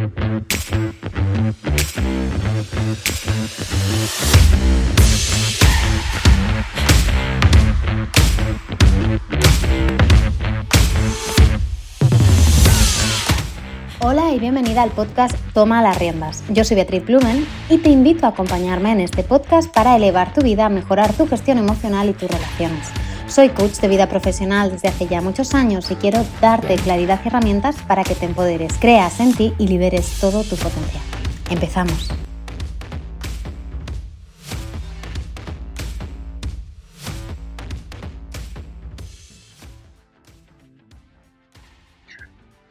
Hola y bienvenida al podcast Toma las riendas. Yo soy Beatriz Blumen y te invito a acompañarme en este podcast para elevar tu vida, mejorar tu gestión emocional y tus relaciones. Soy coach de vida profesional desde hace ya muchos años y quiero darte claridad y herramientas para que te empoderes, creas en ti y liberes todo tu potencial. Empezamos.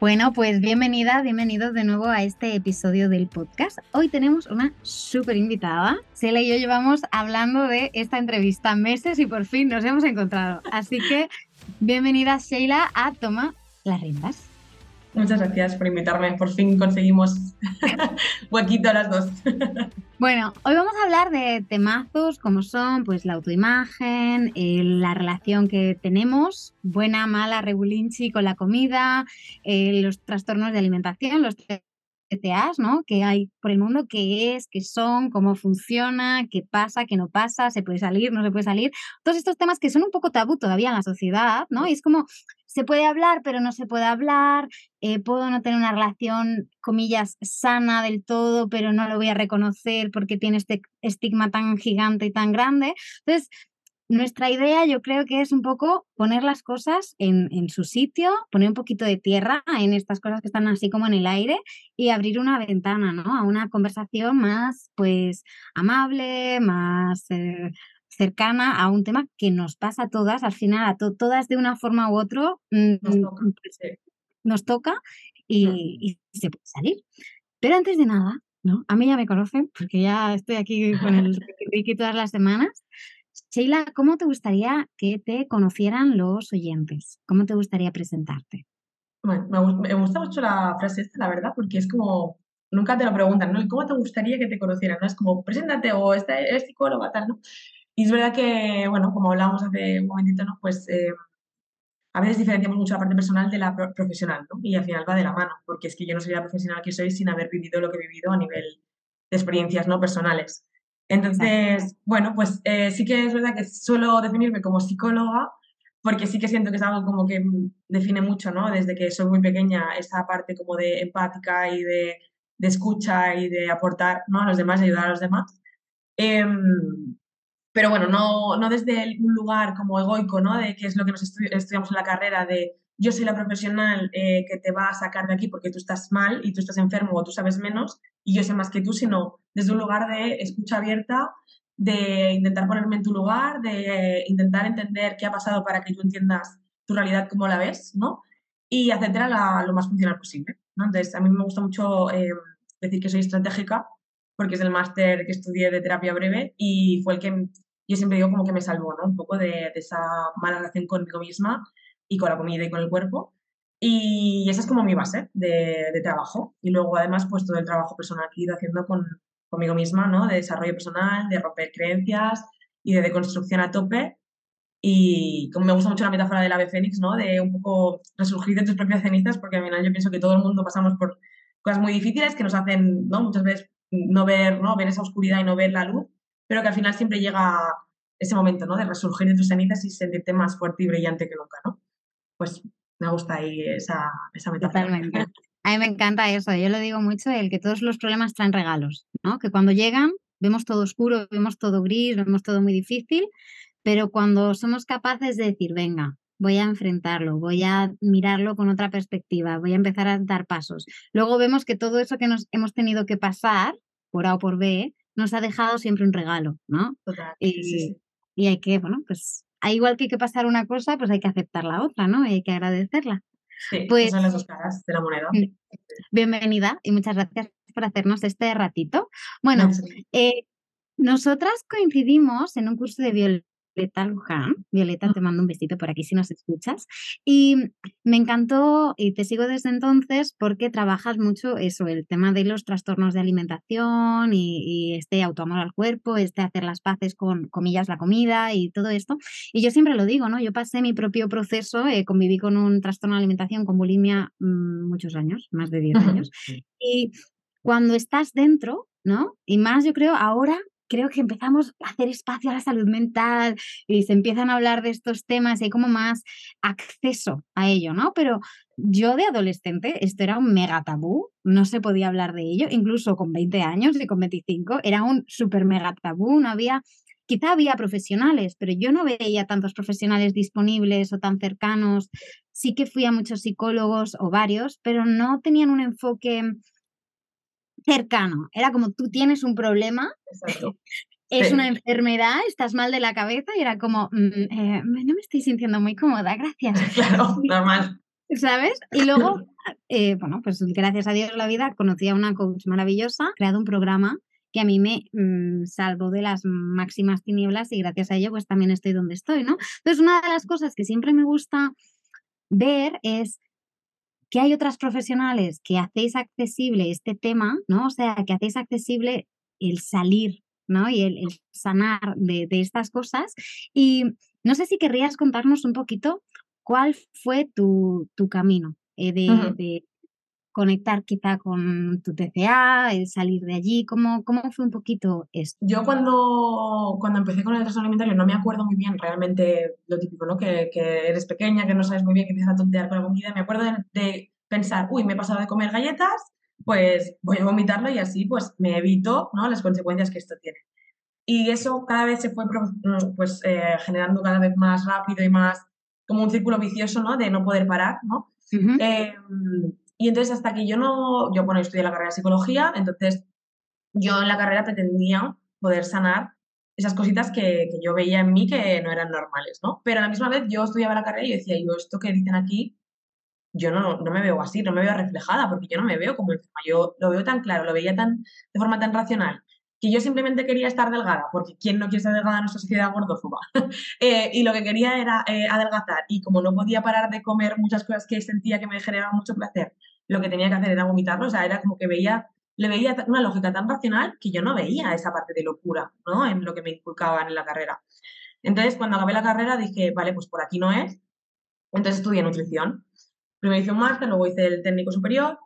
Bueno, pues bienvenida, bienvenidos de nuevo a este episodio del podcast. Hoy tenemos una súper invitada. Sela y yo llevamos hablando de esta entrevista meses y por fin nos hemos encontrado. Así que bienvenida Sheila a Toma las riendas. Muchas gracias por invitarme. Por fin conseguimos huequito a las dos. bueno, hoy vamos a hablar de temazos como son pues la autoimagen, eh, la relación que tenemos, buena, mala, regulinchi con la comida, eh, los trastornos de alimentación, los ¿no? Que hay por el mundo, qué es, qué son, cómo funciona, qué pasa, qué no pasa, se puede salir, no se puede salir. Todos estos temas que son un poco tabú todavía en la sociedad, ¿no? Y es como se puede hablar, pero no se puede hablar, eh, puedo no tener una relación, comillas, sana del todo, pero no lo voy a reconocer porque tiene este estigma tan gigante y tan grande. Entonces, nuestra idea yo creo que es un poco poner las cosas en, en, su sitio, poner un poquito de tierra en estas cosas que están así como en el aire y abrir una ventana, ¿no? A una conversación más, pues, amable, más... Eh, cercana a un tema que nos pasa a todas, al final a todas de una forma u otra mm, nos toca, mm, y, se puede salir. Pero antes de nada, ¿no? A mí ya me conocen porque ya estoy aquí con el Ricky todas las semanas. Sheila, ¿cómo te gustaría que te conocieran los oyentes? ¿Cómo te gustaría presentarte? Bueno, me, gusta mucho la frase esta, la verdad, porque es como, nunca te lo preguntan, ¿no? ¿Cómo te gustaría que te conocieran? ¿no? Es como, preséntate o este, eres psicóloga, tal, ¿no? Y es verdad que, bueno, como hablábamos hace un momentito, ¿no? Pues eh, a veces diferenciamos mucho la parte personal de la profesional, ¿no? Y al final va de la mano, porque es que yo no sería la profesional que soy sin haber vivido lo que he vivido a nivel de experiencias, ¿no? Personales. Entonces, bueno, pues eh, sí que es verdad que suelo definirme como psicóloga, porque sí que siento que es algo como que define mucho, ¿no? Desde que soy muy pequeña, esa parte como de empática y de, de escucha y de aportar, ¿no? A los demás ayudar a los demás. Em, pero bueno, no, no desde un lugar como egoico, ¿no? De que es lo que nos estudiamos en la carrera, de yo soy la profesional eh, que te va a sacar de aquí porque tú estás mal y tú estás enfermo o tú sabes menos y yo sé más que tú, sino desde un lugar de escucha abierta, de intentar ponerme en tu lugar, de intentar entender qué ha pasado para que tú entiendas tu realidad como la ves, ¿no? Y hacértela lo más funcional posible, ¿no? Entonces, a mí me gusta mucho eh, decir que soy estratégica porque es el máster que estudié de terapia breve y fue el que yo siempre digo como que me salvó, ¿no? Un poco de, esa mala relación conmigo misma y con la comida y con el cuerpo. Y esa es como mi base de, de trabajo. Y luego además pues todo el trabajo personal que he ido haciendo con, conmigo misma, ¿no? De desarrollo personal, de romper creencias y de deconstrucción a tope. Y como me gusta mucho la metáfora del ave fénix, ¿no? De un poco resurgir de tus propias cenizas, porque al final yo pienso que todo el mundo pasamos por cosas muy difíciles que nos hacen, ¿no? Muchas veces no ver, ¿no? ver esa oscuridad y no ver la luz, pero que al final siempre llega ese momento, ¿no? De resurgir de tus cenizas y sentirte más fuerte y brillante que nunca, ¿no? Pues me gusta ahí esa, esa metáfora. Totalmente. A mí me encanta eso, yo lo digo mucho, el que todos los problemas traen regalos, ¿no? Que cuando llegan vemos todo oscuro, vemos todo gris, vemos todo muy difícil, pero cuando somos capaces de decir, venga, voy a enfrentarlo, voy a mirarlo con otra perspectiva, voy a empezar a dar pasos. Luego vemos que todo eso que nos hemos tenido que pasar, por A o por B, nos ha dejado siempre un regalo, ¿no? y, y, hay que, bueno, pues igual que hay que pasar una cosa, pues hay que aceptar la otra, ¿no? Y hay que agradecerla. Sí, pues, son las dos caras de la moneda. Mm, bienvenida y muchas gracias por hacernos este ratito. Bueno, eh, nosotras coincidimos en un curso de Violeta Luján. Violeta, te mando un besito por aquí si nos escuchas. Y me encantó y te sigo desde entonces porque trabajas mucho eso, el tema de los trastornos de alimentación y, este autoamor al cuerpo, este hacer las paces con comillas la comida y todo esto. Y yo siempre lo digo, ¿no? Yo pasé mi propio proceso, eh, conviví con un trastorno de alimentación con bulimia mm, muchos años, más de 10 años. Y cuando estás dentro, ¿no? Y más yo creo ahora creo que empezamos a hacer espacio a la salud mental y se empiezan a hablar de estos temas y hay como más acceso a ello, ¿no? Pero yo de adolescente, esto era un mega tabú, no se podía hablar de ello, incluso con 20 años y con 25, era un súper mega tabú, no había, quizá había profesionales, pero yo no veía tantos profesionales disponibles o tan cercanos. Sí que fui a muchos psicólogos o varios, pero no tenían un enfoque cercano. Era como tú tienes un problema, es una enfermedad, estás mal de la cabeza y era como, mm, eh, no me estoy sintiendo muy cómoda, gracias. Claro, normal. ¿Sabes? Y luego, eh, bueno, pues gracias a Dios la vida, conocí a una coach maravillosa, creado un programa que a mí me mm, salvó de las máximas tinieblas y gracias a ello pues también estoy donde estoy, ¿no? Entonces, una de las cosas que siempre me gusta ver es que hay otras profesionales que hacéis accesible este tema, ¿no? O sea, que hacéis accesible el salir, ¿no? Y el, sanar de, estas cosas. Y no sé si querrías contarnos un poquito cuál fue tu, camino eh, de, conectar quizá con tu TCA, el salir de allí, ¿cómo, cómo fue un poquito esto? Yo cuando, cuando empecé con el trastorno alimentario no me acuerdo muy bien realmente lo típico, ¿no? Que, que, eres pequeña, que no sabes muy bien, que empiezas a tontear con la comida. Me acuerdo de, pensar, uy, me he pasado de comer galletas, pues voy a vomitarlo y así pues me evito ¿no? las consecuencias que esto tiene. Y eso cada vez se fue mm, pues, eh, generando cada vez más rápido y más como un círculo vicioso ¿no? de no poder parar, ¿no? Y entonces hasta que yo no, yo bueno, estudié la carrera de psicología, entonces yo en la carrera pretendía poder sanar esas cositas que, que, yo veía en mí que no eran normales, ¿no? Pero a la misma vez yo estudiaba la carrera y decía, yo esto que dicen aquí, yo no, no me veo así, no me veo reflejada, porque yo no me veo como enferma, yo lo veo tan claro, lo veía tan, de forma tan racional, que yo simplemente quería estar delgada, porque ¿quién no quiere estar delgada en nuestra sociedad gordófoba? eh, y lo que quería era eh, adelgazar, y como no podía parar de comer muchas cosas que sentía que me generaban mucho placer, lo que tenía que hacer era vomitarlo, o sea, era como que veía, le veía una lógica tan racional que yo no veía esa parte de locura, ¿no? En lo que me inculcaban en la carrera. Entonces, cuando acabé la carrera dije, vale, pues por aquí no es. Entonces estudié nutrición. Primero hice un máster, luego hice el técnico superior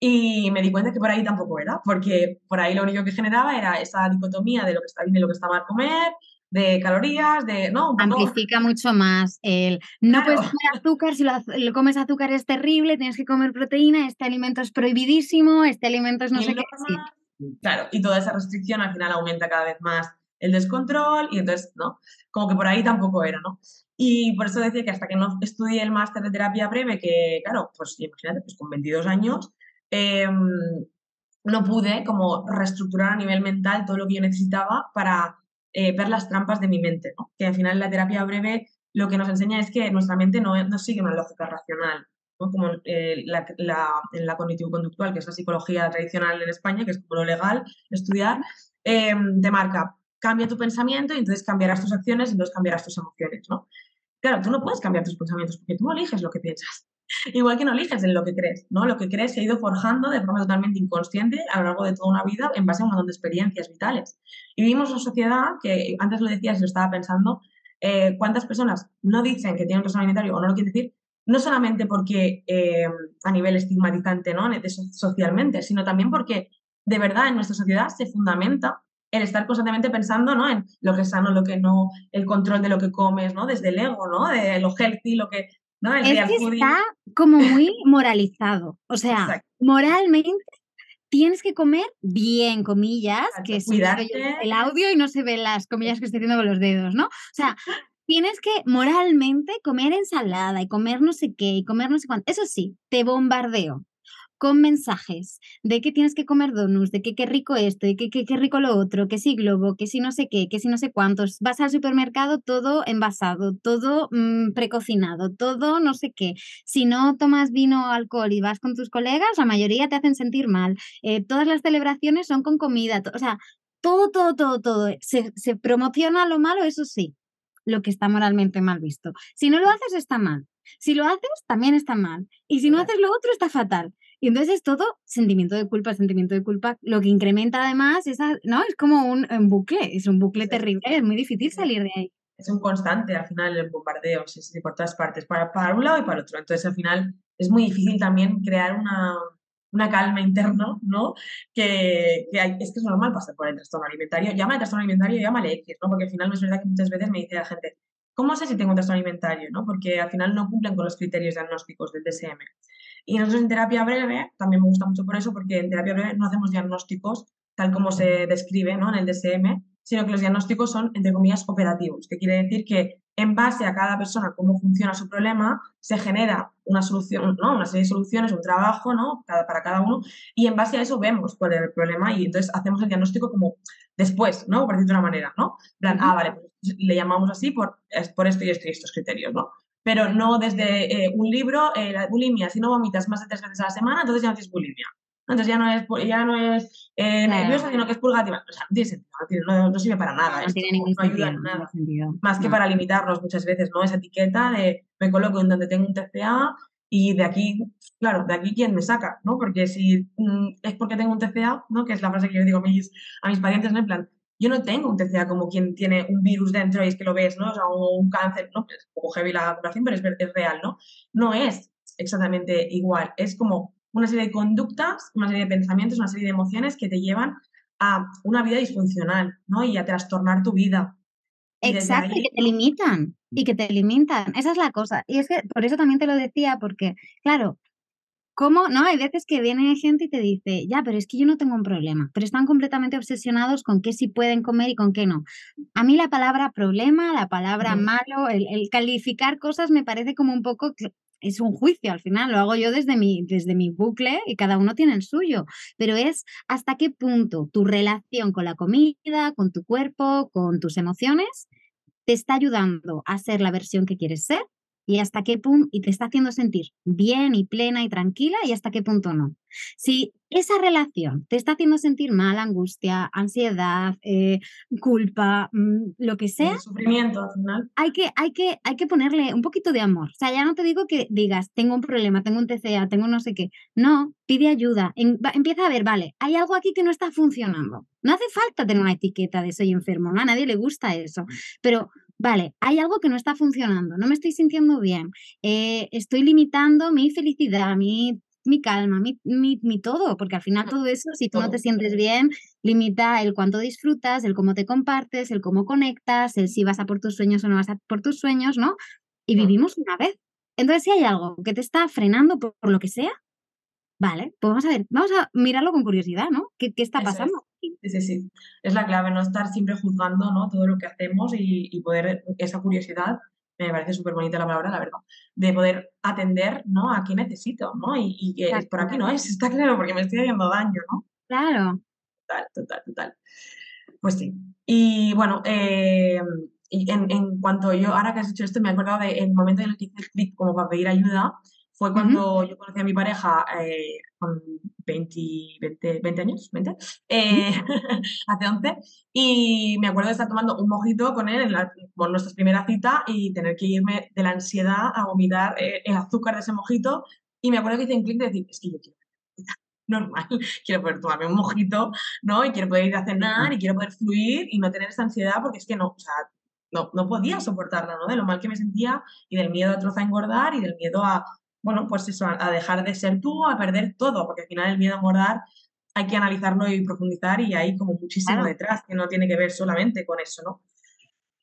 y me di cuenta que por ahí tampoco era, porque por ahí lo único que generaba era esa dicotomía de lo que está bien y lo que está mal comer, de calorías, de... No, Amplifica mucho más el... No puedes comer azúcar, si lo, comes azúcar es terrible, tienes que comer proteína, este alimento es prohibidísimo, este alimento es no sé qué. Claro, y toda esa restricción al final aumenta cada vez más el descontrol y entonces, ¿no? Como que por ahí tampoco era, ¿no? Y por eso decía que hasta que no estudié el máster de terapia breve, que claro, pues imagínate, pues con 22 años, em, no pude como reestructurar a nivel mental todo lo que yo necesitaba para eh, ver las trampas de mi mente, que al final la terapia breve lo que nos enseña es que nuestra mente no, sigue una lógica racional, ¿no? como eh, la, en la cognitivo-conductual, que es la psicología tradicional en España, que es como lo legal, estudiar, eh, te marca, cambia tu pensamiento y entonces cambiarás tus acciones y entonces cambiarás tus emociones. ¿no? Claro, tú no puedes cambiar tus pensamientos porque tú eliges lo que piensas. Igual que no eliges en lo que crees, ¿no? Lo que crees se ha ido forjando de forma totalmente inconsciente a lo largo de toda una vida en base a un montón de experiencias vitales. Y vivimos una sociedad que, antes lo decías y lo estaba pensando, eh, cuántas personas no dicen que tienen trastorno alimentario o no lo quieren decir, no solamente porque eh, a nivel estigmatizante, ¿no? socialmente, sino también porque de verdad en nuestra sociedad se fundamenta el estar constantemente pensando ¿no? en lo que es sano, lo que no, el control de lo que comes, ¿no? Desde el ego, ¿no? De lo healthy, lo que. ¿No? El es que está como muy moralizado. O sea, moralmente tienes que comer bien, comillas, que se el audio y no se ven las comillas que estoy haciendo con los dedos, ¿no? O sea, tienes que moralmente comer ensalada y comer no sé qué y comer no sé cuánto. Eso sí, te bombardeo con mensajes de que tienes que comer donuts, de que qué rico esto, de que qué rico lo otro, que si globo, que si no sé qué, que si no sé cuántos. Vas al supermercado todo envasado, todo mm, precocinado, todo no sé qué. Si no tomas vino o alcohol y vas con tus colegas, la mayoría te hacen sentir mal. Eh, todas las celebraciones son con comida, o sea, todo, todo, todo, todo. Se, se promociona lo malo, eso sí. lo que está moralmente mal visto. Si no lo haces, está mal. Si lo haces, también está mal. Y si no haces lo otro, está fatal. Y entonces es todo sentimiento de culpa, sentimiento de culpa, lo que incrementa además, esa, ¿no? Es como un, bucle, es un bucle terrible, es muy difícil salir de ahí. Es un constante al final el bombardeo, sí, sí, por todas partes, para, para un lado y para otro. Entonces al final es muy difícil también crear una, una calma interna, ¿no? Que, que hay, es que es normal pasar por el trastorno alimentario. Llámale trastorno alimentario, llámale X, ¿no? Porque al final es verdad que muchas veces me dice la gente, ¿cómo sé si tengo un trastorno alimentario? ¿no? Porque al final no cumplen con los criterios diagnósticos del DSM. Y nosotros en terapia breve, también me gusta mucho por eso, porque en terapia breve no hacemos diagnósticos tal como se describe ¿no? en el DSM, sino que los diagnósticos son, entre comillas, operativos, que quiere decir que en base a cada persona, cómo funciona su problema, se genera una solución, ¿no? una serie de soluciones, un trabajo ¿no? para cada uno, y en base a eso vemos cuál es el problema y entonces hacemos el diagnóstico como después, ¿no? por decirlo de una manera, ¿no? plan, ah, vale, pues le llamamos así por, por esto y esto y estos criterios, ¿no? Pero no desde eh, un libro, eh, la bulimia, si no vomitas más de tres veces a la semana, entonces ya no tienes bulimia. Entonces ya no es, ya no es eh, nerviosa, sino que es purgativa. O sea, no tiene sentido, no, sirve para nada. No, tiene ningún ayuda en nada. Más que para limitarnos muchas veces, ¿no? Esa etiqueta de me coloco en donde tengo un TCA y de aquí, claro, de aquí quién me saca, ¿no? Porque si mm, es porque tengo un TCA, ¿no? Que es la frase que yo digo a mis, a mis pacientes, ¿no? En plan, yo no tengo un TCA como quien tiene un virus dentro y es que lo ves, ¿no? O sea, un cáncer, ¿no? Es un poco heavy la curación, pero es, real, ¿no? No es exactamente igual. Es como una serie de conductas, una serie de pensamientos, una serie de emociones que te llevan a una vida disfuncional, ¿no? Y a trastornar tu vida. Exacto, y que te limitan, y que te limitan. Esa es la cosa. Y es que por eso también te lo decía, porque, claro, ¿Cómo? No, hay veces que viene gente y te dice, ya, pero es que yo no tengo un problema, pero están completamente obsesionados con qué sí pueden comer y con qué no. A mí la palabra problema, la palabra malo, el, calificar cosas me parece como un poco, es un juicio al final, lo hago yo desde mi, desde mi bucle y cada uno tiene el suyo, pero es hasta qué punto tu relación con la comida, con tu cuerpo, con tus emociones, te está ayudando a ser la versión que quieres ser y hasta qué punto, y te está haciendo sentir bien y plena y tranquila y hasta qué punto no. Si esa relación te está haciendo sentir mal, angustia, ansiedad, eh, culpa, mm, lo que sea. sufrimiento al final. Hay que, hay, que, hay que ponerle un poquito de amor. O sea, ya no te digo que digas, tengo un problema, tengo un TCA, tengo no sé qué. No, pide ayuda. empieza a ver, vale, hay algo aquí que no está funcionando. No hace falta tener una etiqueta de soy enfermo, ¿no? a nadie le gusta eso. Pero vale, hay algo que no está funcionando, no me estoy sintiendo bien, eh, estoy limitando mi felicidad, mi, mi calma, mi, mi, todo, porque al final todo eso, si tú no te sientes bien, limita el cuánto disfrutas, el cómo te compartes, el cómo conectas, el si vas a por tus sueños o no vas a por tus sueños, ¿no? Y vivimos una vez. Entonces, si hay algo que te está frenando por, lo que sea, vale, pues vamos a ver, vamos a mirarlo con curiosidad, ¿no? ¿Qué, qué está pasando? Sí, sí. Es la clave, no estar siempre juzgando ¿no? todo lo que hacemos y, poder, esa curiosidad, me parece súper bonita la palabra, la verdad, de poder atender ¿no? a qué necesito, ¿no? Y, que por aquí no es, está claro, porque me estoy haciendo daño, ¿no? Claro. Total, total, total. Pues sí. Y bueno, eh, y en, en, cuanto yo, ahora que has dicho esto, me he acordado del momento en el que hice el clic como para pedir ayuda, fue cuando yo conocí a mi pareja eh, con 20, 20, 20 años, 20, eh, hace 11, y me acuerdo de estar tomando un mojito con él en, la, nuestra primera cita y tener que irme de la ansiedad a vomitar eh, el azúcar de ese mojito. Y me acuerdo que hice un clic de decir, es que yo quiero normal, quiero poder tomarme un mojito, ¿no? Y quiero poder ir a cenar y quiero poder fluir y no tener esa ansiedad porque es que no, o sea, no, no podía soportarla, ¿no? De lo mal que me sentía y del miedo a troza engordar y del miedo a, bueno, pues eso, a, dejar de ser tú, a perder todo, porque al final el miedo a engordar hay que analizarlo y profundizar y hay como muchísimo detrás que no tiene que ver solamente con eso, ¿no?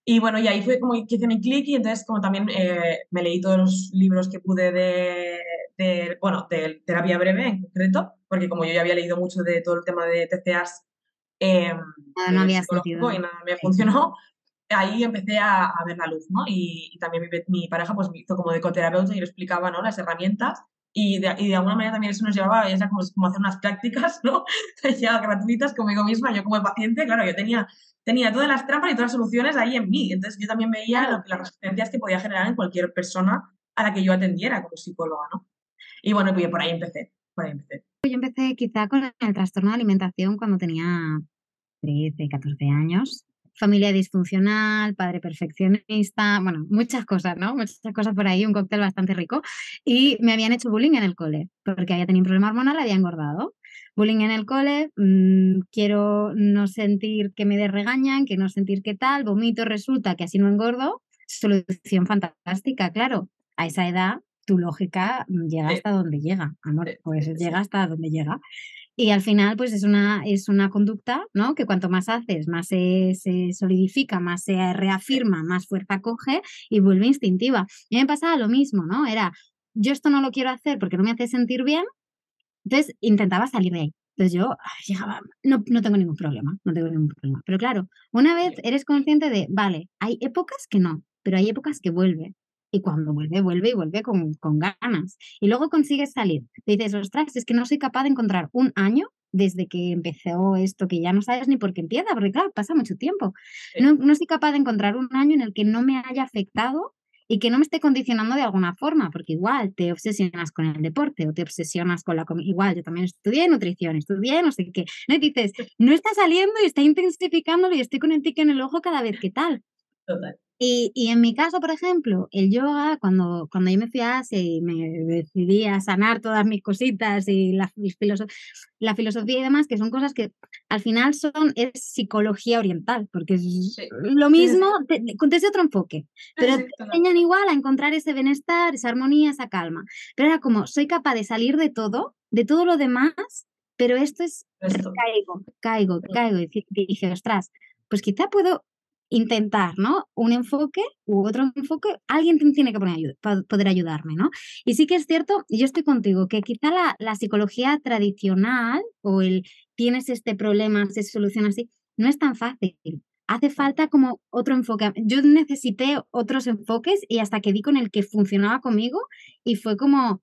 Y bueno, y ahí fue como que hice mi clic y entonces como también eh, me leí todos los libros que pude de, bueno, de terapia breve en concreto, porque como yo ya había leído mucho de todo el tema de TCAs, eh, no había sentido. y nada me funcionó, ahí empecé a, ver la luz, ¿no? Y, también mi, pareja pues me hizo como de ecoterapeuta y le explicaba, ¿no? Las herramientas y de, y de alguna manera también eso nos llevaba ya como, como hacer unas prácticas, ¿no? ya gratuitas conmigo misma, yo como paciente, claro, yo tenía, tenía todas las trampas y todas las soluciones ahí en mí, entonces yo también veía lo, las resistencias que podía generar en cualquier persona a la que yo atendiera como psicóloga, ¿no? Y bueno, pues por ahí empecé, por ahí empecé. Yo empecé quizá con el trastorno de alimentación cuando tenía 13, 14 años familia disfuncional, padre perfeccionista, bueno, muchas cosas, ¿no? Muchas cosas por ahí, un cóctel bastante rico. Y me habían hecho bullying en el cole, porque había tenido un problema hormonal, había engordado. Bullying en el cole, mmm, quiero no sentir que me regañan, que no sentir que tal, vomito, resulta que así no engordo. Solución fantástica, claro. A esa edad tu lógica llega hasta donde llega, amor, pues llega hasta donde llega. Y al final, pues es una, es una conducta, ¿no? Que cuanto más haces, más se, se, solidifica, más se reafirma, más fuerza coge y vuelve instintiva. Y me pasaba lo mismo, ¿no? Era, yo esto no lo quiero hacer porque no me hace sentir bien, entonces intentaba salir de ahí. Entonces yo llegaba, no, no tengo ningún problema, no tengo ningún problema. Pero claro, una vez eres consciente de, vale, hay épocas que no, pero hay épocas que vuelve y cuando vuelve, vuelve y vuelve con, con ganas. Y luego consigues salir. Te dices, ostras, es que no soy capaz de encontrar un año desde que empezó esto, que ya no sabes ni por qué empieza, porque claro, pasa mucho tiempo. No, no soy capaz de encontrar un año en el que no me haya afectado y que no me esté condicionando de alguna forma, porque igual te obsesionas con el deporte o te obsesionas con la comida. Igual, yo también estudié nutrición, estudié no sé qué. ¿no? Y dices, no está saliendo y está intensificándolo y estoy con el tic en el ojo cada vez que tal. Total. Y, y, en mi caso, por ejemplo, el yoga, cuando, cuando yo me fui a Asia y me decidí a sanar todas mis cositas y la, filosof la filosofía y demás, que son cosas que al final son, es psicología oriental, porque es sí. lo mismo, te, desde otro enfoque, pero te enseñan igual a encontrar ese bienestar, esa armonía, esa calma. Pero era como, soy capaz de salir de todo, de todo lo demás, pero esto es, esto. caigo, caigo, caigo. Y dije, ostras, pues quizá puedo intentar, ¿no? Un enfoque u otro enfoque, alguien tiene que poner ayuda, poder ayudarme, ¿no? Y sí que es cierto, yo estoy contigo, que quizá la, la psicología tradicional o el tienes este problema, se soluciona así, no es tan fácil. Hace falta como otro enfoque. Yo necesité otros enfoques y hasta que di con el que funcionaba conmigo y fue como,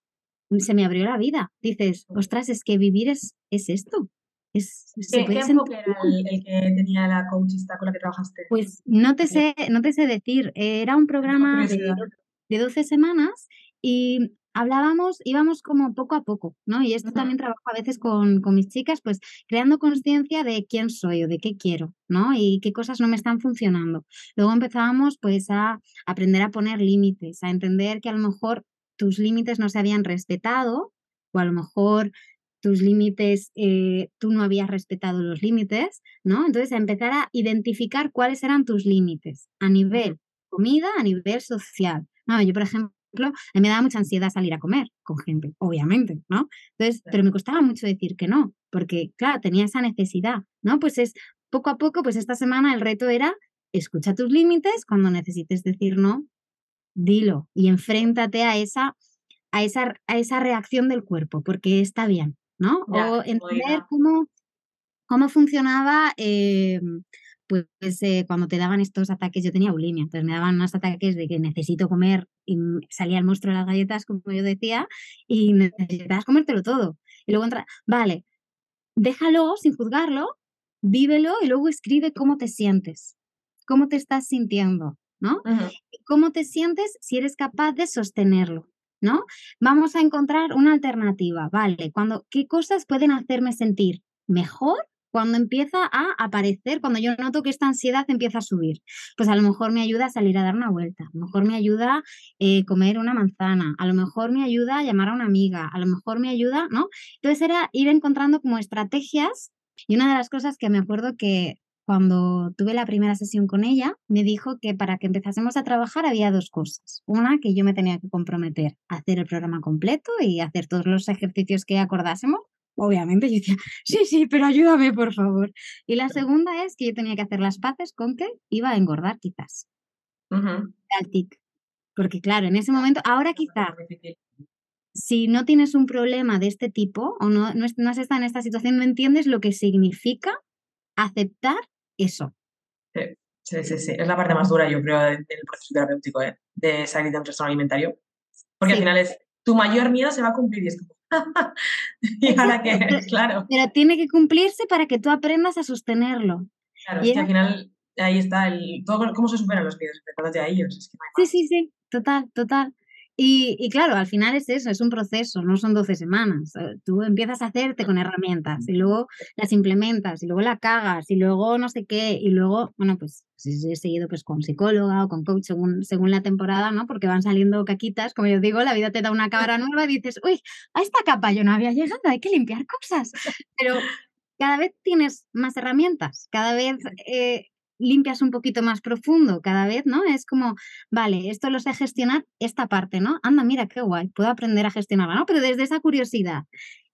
se me abrió la vida. Dices, ostras, es que vivir es, es esto, es, ¿Qué, ¿qué enfoque era el, el, que tenía la coachista con la que trabajaste? Pues no te sé, no te sé decir. Era un programa de, de 12 semanas y hablábamos, íbamos como poco a poco, ¿no? Y esto uh -huh. también trabajo a veces con, con mis chicas, pues creando conciencia de quién soy o de qué quiero, ¿no? Y qué cosas no me están funcionando. Luego empezábamos pues a aprender a poner límites, a entender que a lo mejor tus límites no se habían respetado o a lo mejor tus límites, eh, tú no habías respetado los límites, ¿no? Entonces, a empezar a identificar cuáles eran tus límites a nivel comida, a nivel social. No, yo, por ejemplo, a mí me daba mucha ansiedad salir a comer con gente, obviamente, ¿no? Entonces, pero me costaba mucho decir que no, porque, claro, tenía esa necesidad, ¿no? Pues es poco a poco, pues esta semana el reto era escucha tus límites, cuando necesites decir no, dilo y enfréntate a esa, a esa, a esa reacción del cuerpo, porque está bien, ¿no? Ya, o entender cómo, cómo funcionaba, eh, pues eh, cuando te daban estos ataques, yo tenía bulimia, entonces me daban unos ataques de que necesito comer y salía el monstruo de las galletas, como yo decía, y necesitas comértelo todo. Y luego entra, vale, déjalo sin juzgarlo, vívelo y luego escribe cómo te sientes, cómo te estás sintiendo, ¿no? Uh -huh. Y cómo te sientes si eres capaz de sostenerlo. ¿No? Vamos a encontrar una alternativa, ¿vale? Cuando, ¿Qué cosas pueden hacerme sentir mejor cuando empieza a aparecer, cuando yo noto que esta ansiedad empieza a subir? Pues a lo mejor me ayuda a salir a dar una vuelta, a lo mejor me ayuda a eh, comer una manzana, a lo mejor me ayuda a llamar a una amiga, a lo mejor me ayuda, ¿no? Entonces era ir encontrando como estrategias y una de las cosas que me acuerdo que cuando tuve la primera sesión con ella, me dijo que para que empezásemos a trabajar había dos cosas. Una, que yo me tenía que comprometer a hacer el programa completo y hacer todos los ejercicios que acordásemos. Obviamente yo decía, sí, sí, pero ayúdame, por favor. Y la segunda es que yo tenía que hacer las paces con que iba a engordar quizás. Uh -huh. Al tic. Porque claro, en ese momento, ahora quizá, si no tienes un problema de este tipo o no, no, no has estado en esta situación, no entiendes lo que significa aceptar eso. Sí, sí, sí, sí. Es la parte más dura, yo creo, del proceso terapéutico, ¿eh? de salir de un trastorno alimentario. Porque sí. al final es, tu mayor miedo se va a cumplir y es como, y ahora que, claro. Pero tiene que cumplirse para que tú aprendas a sostenerlo. Claro, y es que al final ahí está el, todo cómo se superan los miedos, enfrentándote a ellos. Es que no sí, sí, sí, total, total. Y, claro, al final es eso, es un proceso, no son 12 semanas. Eh, tú empiezas a hacerte con herramientas y luego las implementas y luego la cagas y luego no sé qué y luego, bueno, pues he seguido pues con psicóloga o con coach según, según la temporada, ¿no? Porque van saliendo caquitas, como yo digo, la vida te da una cámara nueva y dices, uy, a esta capa yo no había llegado, hay que limpiar cosas. Pero cada vez tienes más herramientas, cada vez eh, limpias un poquito más profundo cada vez, ¿no? Es como, vale, esto lo sé gestionar, esta parte, ¿no? Anda, mira, qué guay, puedo aprender a gestionarla, ¿no? Pero desde esa curiosidad.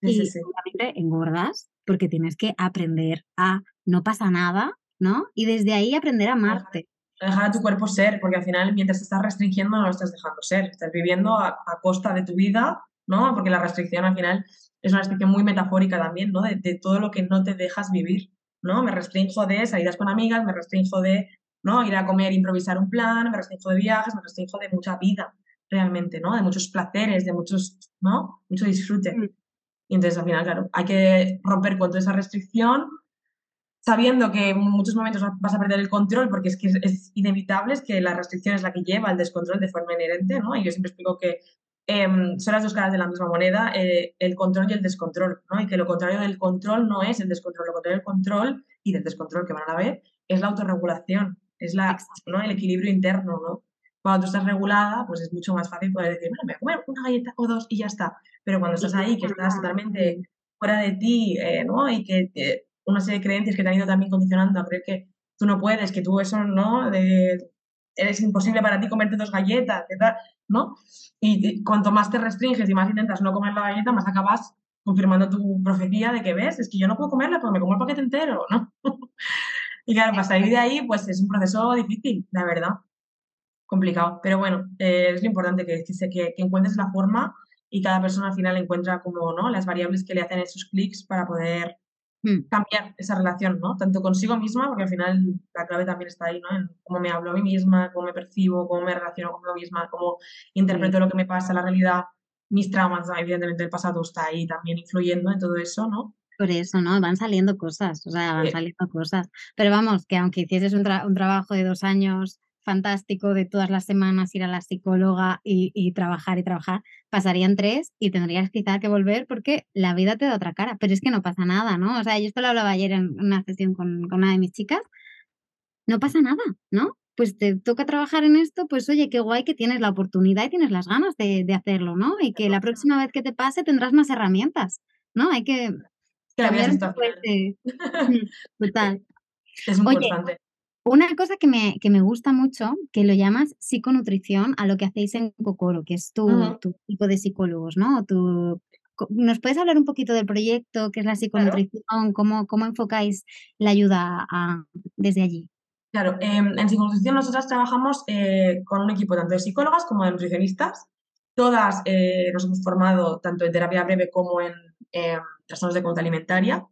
y seguramente engordas porque tienes que aprender a no pasa nada, ¿no? Y desde ahí aprender a amarte. Dejar a tu cuerpo ser, porque al final mientras te estás restringiendo no lo estás dejando ser, estás viviendo a, costa de tu vida, ¿no? Porque la restricción al final es una restricción muy metafórica también, ¿no? de todo lo que no te dejas vivir. ¿No? Me restringo de salidas con amigas, me restringo de ¿no? ir a comer, improvisar un plan, me restringo de viajes, me restringo de mucha vida realmente, ¿no? De muchos placeres, de muchos, ¿no? Mucho disfrute. Mm. Y entonces al final, claro, hay que romper con toda esa restricción, sabiendo que en muchos momentos vas a perder el control, porque es que es, inevitable, es que la restricción es la que lleva al descontrol de forma inherente, ¿no? Y yo siempre explico que Em, son las dos caras de la misma moneda, eh, el control y el descontrol, ¿no? Y que lo contrario del control no es el descontrol, lo contrario del control y del descontrol que van a la vez es la autorregulación, es la, ¿no? el equilibrio interno, ¿no? Cuando tú estás regulada, pues es mucho más fácil poder decir, bueno, me voy a comer una galleta o dos y ya está. Pero cuando estás ahí, que estás totalmente fuera de ti, eh, ¿no? Y que una serie de creencias que te han ido también condicionando a creer que tú no puedes, que tú eso, ¿no? De, es imposible para ti comerte dos galletas, ¿no? Y cuanto más te restringes y más intentas no comer la galleta, más acabas confirmando tu profecía de que ves, es que yo no puedo comerla porque me como el paquete entero, ¿no? y claro, para salir de ahí, pues es un proceso difícil, la verdad. Complicado. Pero bueno, eh, es lo importante que, que, que encuentres la forma y cada persona al final encuentra como ¿no? las variables que le hacen esos clics para poder Mm. cambiar esa relación, ¿no? Tanto consigo misma, porque al final la clave también está ahí, ¿no? En cómo me hablo a mí misma, cómo me percibo, cómo me relaciono conmigo misma, cómo interpreto lo que me pasa, la realidad, mis traumas, evidentemente el pasado está ahí también influyendo en todo eso, ¿no? Por eso, ¿no? Van saliendo cosas, o sea, van saliendo cosas. Pero vamos, que aunque hicieses un, un trabajo de dos años fantástico de todas las semanas ir a la psicóloga y, trabajar y trabajar, pasarían tres y tendrías quizá que volver porque la vida te da otra cara, pero es que no pasa nada, ¿no? O sea, yo esto lo hablaba ayer en una sesión con, una de mis chicas, no pasa nada, ¿no? Pues te toca trabajar en esto, pues oye, qué guay que tienes la oportunidad y tienes las ganas de, hacerlo, ¿no? Y que la próxima vez que te pase tendrás más herramientas, ¿no? Hay que... cambiar Total. Es muy importante. Una cosa que me, que me gusta mucho, que lo llamas psiconutrición, a lo que hacéis en Cocoro, que es tu, tu tipo de psicólogos, ¿no? Tu, ¿Nos puedes hablar un poquito del proyecto, qué es la psiconutrición, cómo, cómo enfocáis la ayuda desde allí? Claro, em, en psiconutrición nosotras trabajamos eh, con un equipo tanto de psicólogas como de nutricionistas. Todas eh, nos hemos formado tanto en terapia breve como en em, trastornos de conducta alimentaria.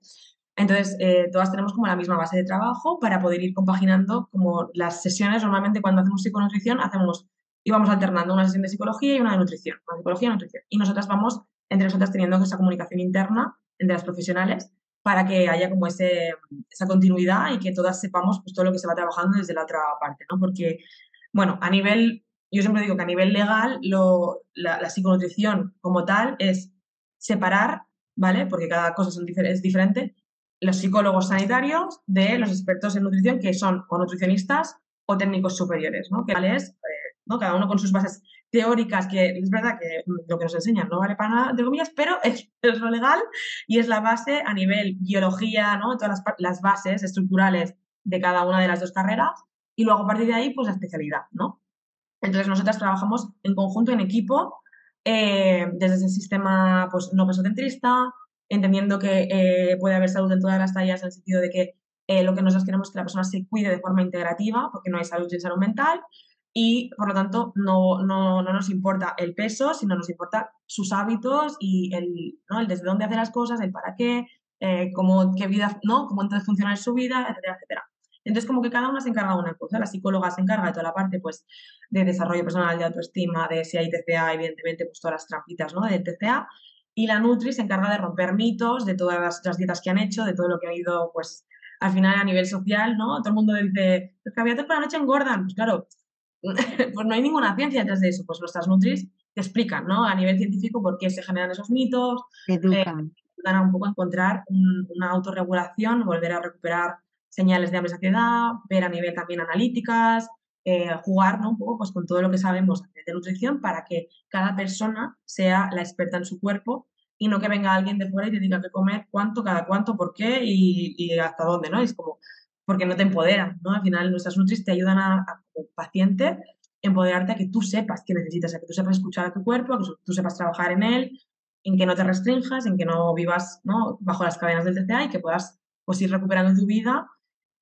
Entonces, eh, todas tenemos como la misma base de trabajo para poder ir compaginando como las sesiones. Normalmente cuando hacemos psiconutrición, hacemos, íbamos alternando una sesión de psicología y una de nutrición, una psicología y nutrición. Y nosotras vamos entre nosotras teniendo esa comunicación interna entre las profesionales para que haya como ese, esa continuidad y que todas sepamos pues, todo lo que se va trabajando desde la otra parte, ¿no? Porque, bueno, a nivel, yo siempre digo que a nivel legal, lo, la, la psiconutrición como tal es separar, ¿vale? Porque cada cosa son, es diferente, los psicólogos sanitarios de los expertos en nutrición, que son o nutricionistas o técnicos superiores, ¿no? Que es, eh. Cada uno con sus bases teóricas, que es verdad que lo que nos enseñan no vale para nada, de comillas, pero es, lo legal y es la base a nivel biología, ¿no? Todas las, bases estructurales de cada una de las dos carreras y luego a partir de ahí, pues la especialidad, ¿no? Entonces, nosotras trabajamos en conjunto, en equipo, eh, desde ese sistema pues, no pesocentrista, entendiendo que eh, puede haber salud en todas las tallas, en el sentido de que eh, lo que nosotros queremos es que la persona se cuide de forma integrativa, porque no hay salud sin salud mental, y por lo tanto no, no, no nos importa el peso, sino nos importa sus hábitos y el, ¿no? el desde dónde hace las cosas, el para qué, eh, cómo, qué vida, ¿no? cómo entonces funciona su vida, etcétera, etcétera. Entonces, como que cada una se encarga de una cosa. La psicóloga se encarga de toda la parte pues, de desarrollo personal, de autoestima, de si hay TCA, evidentemente, pues todas las trampitas ¿no? del TCA. Y la Nutri se encarga de romper mitos de todas las, dietas que han hecho, de todo lo que ha ido, pues, al final a nivel social, ¿no? Todo el mundo dice, los carbohidratos por la noche engordan. Pues claro, pues no hay ninguna ciencia detrás de eso. Pues nuestras Nutris te explican, ¿no? A nivel científico por qué se generan esos mitos. Te Eh, educan. ayudan a un poco a encontrar un- una autorregulación, volver a recuperar señales de hambre y saciedad, ver a nivel también analíticas, eh, jugar ¿no? un poco pues, con todo lo que sabemos de nutrición para que cada persona sea la experta en su cuerpo y no que venga alguien de fuera y te diga qué comer, cuánto, cada cuánto, por qué y, hasta dónde, ¿no? Es como, porque no te empoderan, ¿no? Al final nuestras nutris te ayudan a, a como paciente, empoderarte a que tú sepas qué necesitas, a que tú sepas escuchar a tu cuerpo, a que tú sepas trabajar en él, en que no te restrinjas, en que no vivas ¿no? bajo las cadenas del TCA y que puedas pues, ir recuperando tu vida.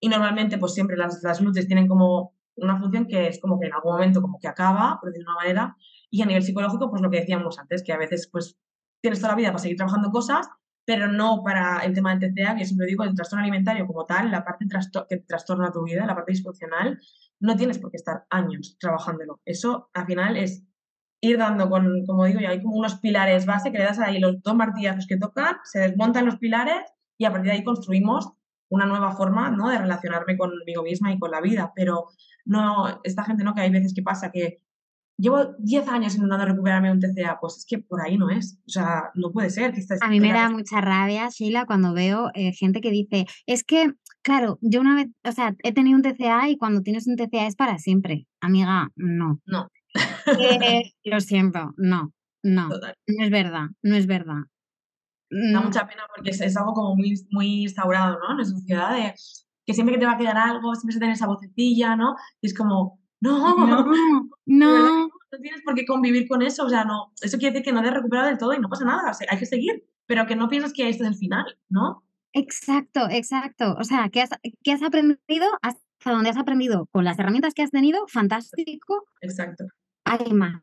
Y normalmente, pues siempre las, las nutris tienen como una función que es como que en algún momento como que acaba, por decirlo de una manera, y a nivel psicológico, pues lo que decíamos antes, que a veces pues tienes toda la vida para seguir trabajando cosas, pero no para el tema del TCA, que yo siempre digo, el trastorno alimentario como tal, la parte que trastorna tu vida, la parte disfuncional, no tienes por qué estar años trabajándolo. Eso al final es ir dando con, como digo, ya hay como unos pilares base que le das ahí los dos martillazos que tocan, se desmontan los pilares y a partir de ahí construimos una nueva forma ¿no? de relacionarme conmigo misma y con la vida. Pero no, esta gente, ¿no? Que hay veces que pasa que llevo 10 años intentando recuperarme un TCA, pues es que por ahí no es. O sea, no puede ser que estés... A mí me da mucha rabia, Sheila, cuando veo eh, gente que dice, es que, claro, yo una vez, o sea, he tenido un TCA y cuando tienes un TCA es para siempre. Amiga, no. No. Eh, lo siento, no, no. Total. No es verdad, no es verdad. Da Mm, mucha pena porque es, es algo como muy, muy instaurado, ¿no? En nuestra sociedad de que siempre que te va a quedar algo, siempre se tiene esa vocecilla, ¿no? Y es como, no, No, que no. no, tienes por qué convivir con eso, o sea, no, eso quiere decir que no te has recuperado del todo y no pasa nada, o sea, hay que seguir, pero que no piensas que este es el final, ¿no? Exacto, exacto. O sea, ¿qué has, qué has aprendido? Hasta donde has aprendido con las herramientas que has tenido, fantástico. Exacto. Hay más.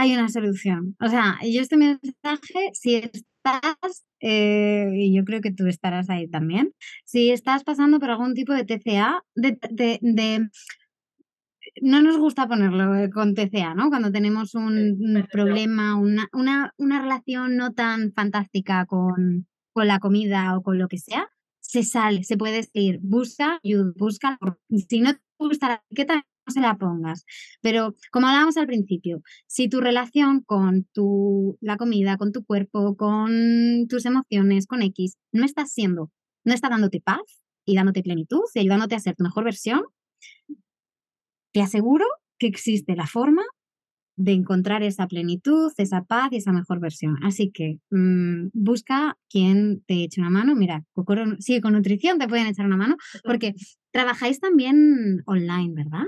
Hay una solución. O sea, yo este mensaje, si estás, eh, y yo creo que tú estarás ahí también, si estás pasando por algún tipo de TCA, de, de, de- no nos gusta ponerlo eh, con TCA, ¿no? Cuando tenemos un, problema, una, una, una relación no tan fantástica con, con la comida o con lo que sea, se sale, se puede decir, busca ayuda, busca, si no te gusta la etiqueta, se la pongas. Pero como hablábamos al principio, si tu relación con tu, la comida, con tu cuerpo, con tus emociones, con X, no está siendo, no está dándote paz y dándote plenitud y ayudándote a ser tu mejor versión, te aseguro que existe la forma de encontrar esa plenitud, esa paz y esa mejor versión. Así que mm, busca quien te eche una mano. Mira, Kokoro, sí, con nutrición te pueden echar una mano, porque trabajáis también online, ¿verdad?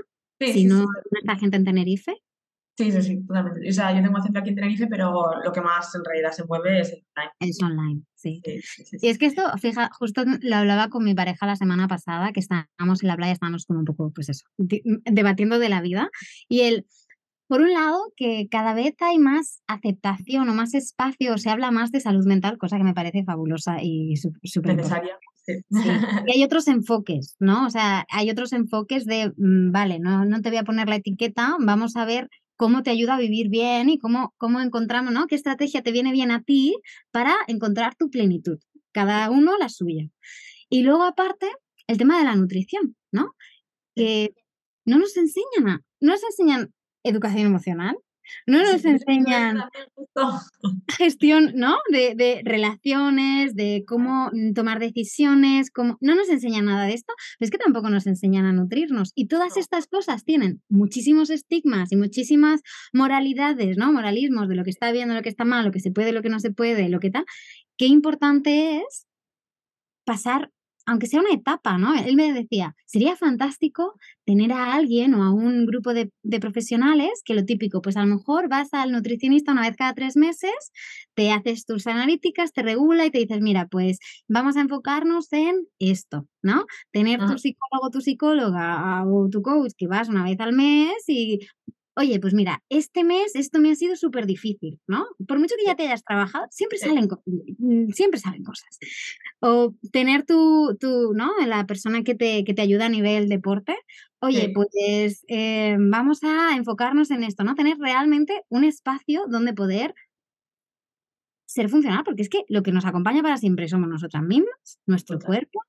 Sí, si no, sí. está gente en Tenerife. Sí, sí, sí, totalmente. O sea, yo tengo centro aquí en Tenerife, pero lo que más en realidad se mueve es el online. Es online, sí. Y es que esto, fija, justo lo hablaba con mi pareja la semana pasada, que estábamos en la playa, estábamos como un poco, pues eso, debatiendo de la vida. Y él, por un lado, que cada vez hay más aceptación o más espacio, se habla más de salud mental, cosa que me parece fabulosa y sú- súper. Necesaria. Sí. Y hay otros enfoques, ¿no? O sea, hay otros enfoques de, mm, vale, no, no te voy a poner la etiqueta, vamos a ver cómo te ayuda a vivir bien y cómo, cómo encontramos, ¿no? ¿Qué estrategia te viene bien a ti para encontrar tu plenitud? Cada uno la suya. Y luego, aparte, el tema de la nutrición, ¿no? Que no nos enseñan, a- no nos enseñan educación emocional, no nos enseñan gestión, ¿no? De, de relaciones, de cómo tomar decisiones, cómo... no nos enseñan nada de esto, pero es que tampoco nos enseñan a nutrirnos. Y todas estas cosas tienen muchísimos estigmas y muchísimas moralidades, ¿no? Moralismos de lo que está bien, de lo que está mal, lo que se puede, lo que no se puede, lo que tal. Qué importante es pasar, aunque sea una etapa, ¿no? Él me decía, sería fantástico tener a alguien o a un grupo de, de profesionales que lo típico, pues a lo mejor vas al nutricionista una vez cada tres meses, te haces tus analíticas, te regula y te dices, mira, pues vamos a enfocarnos en esto, ¿no? Tener tu psicólogo, tu psicóloga o tu coach que vas una vez al mes y... Oye, pues mira, este mes esto me ha sido súper difícil, ¿no? Por mucho que ya te hayas trabajado, siempre salen, mm, siempre salen cosas. O tener tu, tu, ¿no? La persona que te, que te ayuda a nivel deporte. Oye, Sí. pues eh, vamos a enfocarnos en esto, ¿no? Tener realmente un espacio donde poder ser funcional, porque es que lo que nos acompaña para siempre somos nosotras mismas, nuestro Total. cuerpo,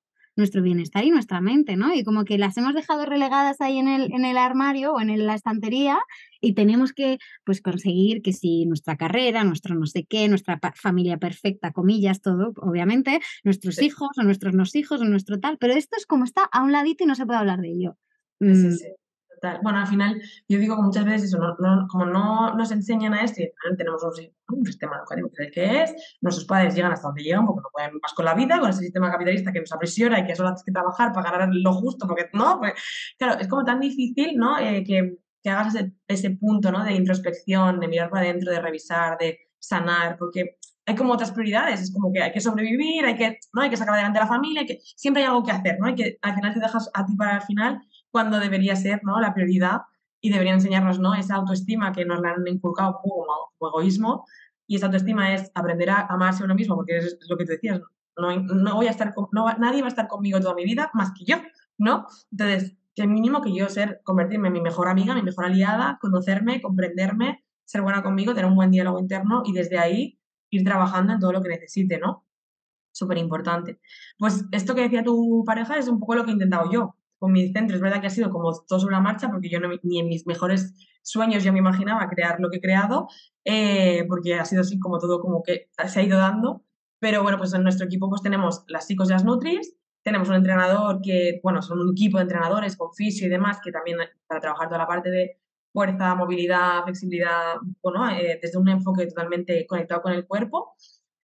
nuestro bienestar y nuestra mente, ¿no? Y como que las hemos dejado relegadas ahí en el, en el armario o en la estantería y tenemos que pues conseguir que si nuestra carrera, nuestro no sé qué, nuestra familia perfecta, comillas, todo, obviamente, nuestros hijos o nuestros no hijos o nuestro tal, pero esto es como está a un ladito y no se puede hablar de ello. Sí, mm. sí. Bueno, al final, yo digo que muchas veces eso, no, como no nos enseñan a esto, tenemos un, sistema educativo que es, nuestros padres llegan hasta donde llegan porque no pueden más con la vida, con ese sistema capitalista que nos aprisiona y que solo tienes que trabajar para ganar lo justo, porque no, pues, claro, es como tan difícil, ¿no? Eh, que, que, hagas ese, ese punto, ¿no? De introspección, de mirar para adentro, de revisar, de sanar, porque hay como otras prioridades, es como que hay que sobrevivir, hay que, ¿no? hay que sacar adelante a la familia, que siempre hay algo que hacer, ¿no? Hay que al final te dejas a ti para el final cuando debería ser ¿no? la prioridad y deberían enseñarnos ¿no? esa autoestima que nos la han inculcado como, egoísmo. Y esa autoestima es aprender a amarse a uno mismo, porque es lo que te decías, no, no voy a estar no, nadie va a estar conmigo toda mi vida más que yo, ¿no? Entonces, que mínimo que yo ser, convertirme en mi mejor amiga, mi mejor aliada, conocerme, comprenderme, ser buena conmigo, tener un buen diálogo interno y desde ahí ir trabajando en todo lo que necesite, ¿no? Súper importante. Pues esto que decía tu pareja es un poco lo que he intentado yo con mi centro. Es verdad que ha sido como todo sobre la marcha, porque yo ni en mis mejores sueños yo me imaginaba crear lo que he creado, eh, porque ha sido así como todo como que se ha ido dando. Pero bueno, pues en nuestro equipo pues tenemos las chicos y las nutris, tenemos un entrenador que, bueno, son un equipo de entrenadores con fisio y demás, que también para trabajar toda la parte de fuerza, movilidad, flexibilidad, bueno, eh, desde un enfoque totalmente conectado con el cuerpo.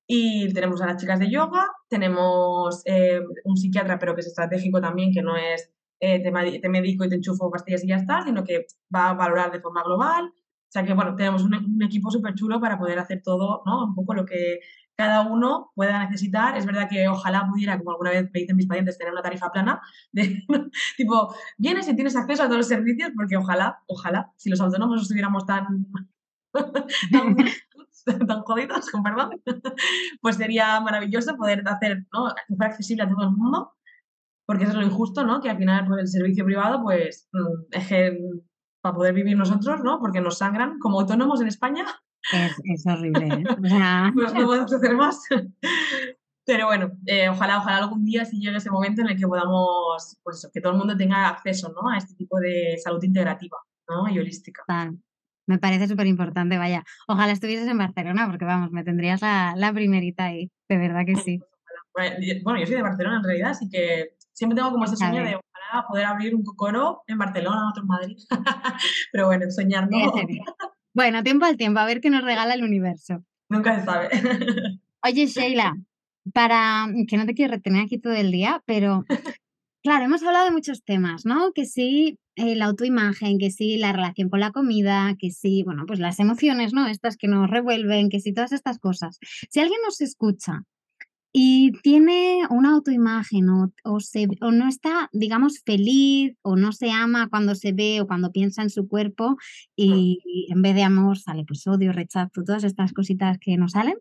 Y tenemos a las chicas de yoga, tenemos eh, un psiquiatra, pero que es estratégico también, que no es eh, te, te, medico y te enchufo pastillas y ya está, sino que va a valorar de forma global. O sea que, bueno, tenemos un, equipo súper chulo para poder hacer todo, ¿no? Un poco lo que cada uno pueda necesitar. Es verdad que ojalá pudiera, como alguna vez me dicen mis pacientes, tener una tarifa plana, de tipo, vienes y tienes acceso a todos los servicios, porque ojalá, ojalá, si los autónomos estuviéramos tan, tan, jodidos, con perdón, pues sería maravilloso poder hacer, ¿no? Accesible a todo el mundo porque eso es lo injusto, ¿no? Que al final pues, el servicio privado, pues, mm, es que para poder vivir nosotros, ¿no? Porque nos sangran como autónomos en España. Es, horrible, ¿eh? pues no podemos hacer más. Pero bueno, eh, ojalá, ojalá algún día sí llegue ese momento en el que podamos, pues eso, que todo el mundo tenga acceso, ¿no? A este tipo de salud integrativa, ¿no? Y holística. Me parece súper importante, vaya. Ojalá estuvieses en Barcelona, porque vamos, me tendrías la, la primerita ahí, de verdad que sí. Bueno, yo soy de Barcelona en realidad, así que siempre tengo como ese sueño de poder abrir un cocoro en Barcelona, otro en Madrid. Pero bueno, soñar no. Bueno, tiempo al tiempo, a ver qué nos regala el universo. Nunca se sabe. Oye, Sheila, para que no te quiero retener aquí todo el día, pero claro, hemos hablado de muchos temas, ¿no? Que sí, eh, la autoimagen, que sí, la relación con la comida, que sí, bueno, pues las emociones, ¿no? Estas que nos revuelven, que sí, todas estas cosas. Si alguien nos escucha y tiene una autoimagen o, o, o no está, digamos, feliz o no se ama cuando se ve o cuando piensa en su cuerpo y, en vez de amor sale pues odio, rechazo, todas estas cositas que nos salen,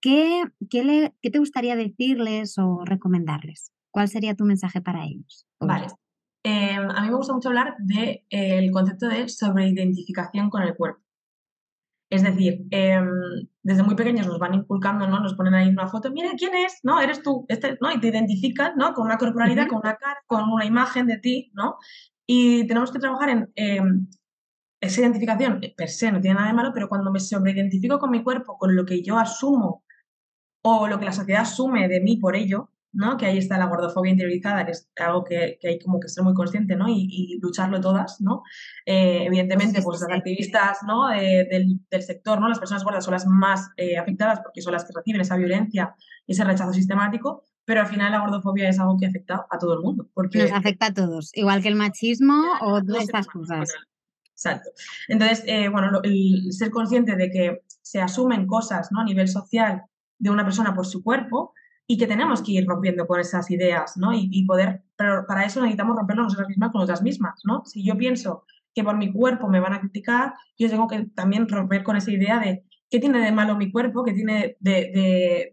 ¿qué, qué, le, qué te gustaría decirles o recomendarles? ¿Cuál sería tu mensaje para ellos? Vale. Em, a mí me gusta mucho hablar del de, concepto de sobreidentificación con el cuerpo. Es decir, em, desde muy pequeños nos van inculcando, ¿no? Nos ponen ahí una foto, mira, ¿quién es? ¿No? Eres tú, este, ¿no? Y te identifican, ¿no? Con una corporalidad, con una cara, con una imagen de ti, ¿no? Y tenemos que trabajar en em, esa identificación, eh, per se, no tiene nada de malo, pero cuando me sobreidentifico con mi cuerpo, con lo que yo asumo o lo que la sociedad asume de mí por ello, ¿no? Que ahí está la gordofobia interiorizada, que es algo que, hay como que ser muy consciente, ¿no? Y, lucharlo todas, ¿no? Eh, evidentemente, pues las activistas, ¿no? del, sector, ¿no? Las personas gordas son las más eh, afectadas porque son las que reciben esa violencia y ese rechazo sistemático, pero al final la gordofobia es algo que afecta a todo el mundo. Porque Nos afecta a todos, igual que el machismo o todas estas cosas. Exacto. Entonces, eh, bueno, el ser consciente de que se asumen cosas, ¿no? A nivel social de una persona por su cuerpo, y que tenemos que ir rompiendo con esas ideas, ¿no? Y, poder, pero para eso necesitamos romperlo nosotras mismas con otras mismas, ¿no? Si yo pienso que por mi cuerpo me van a criticar, yo tengo que también romper con esa idea de qué tiene de malo mi cuerpo, qué tiene de,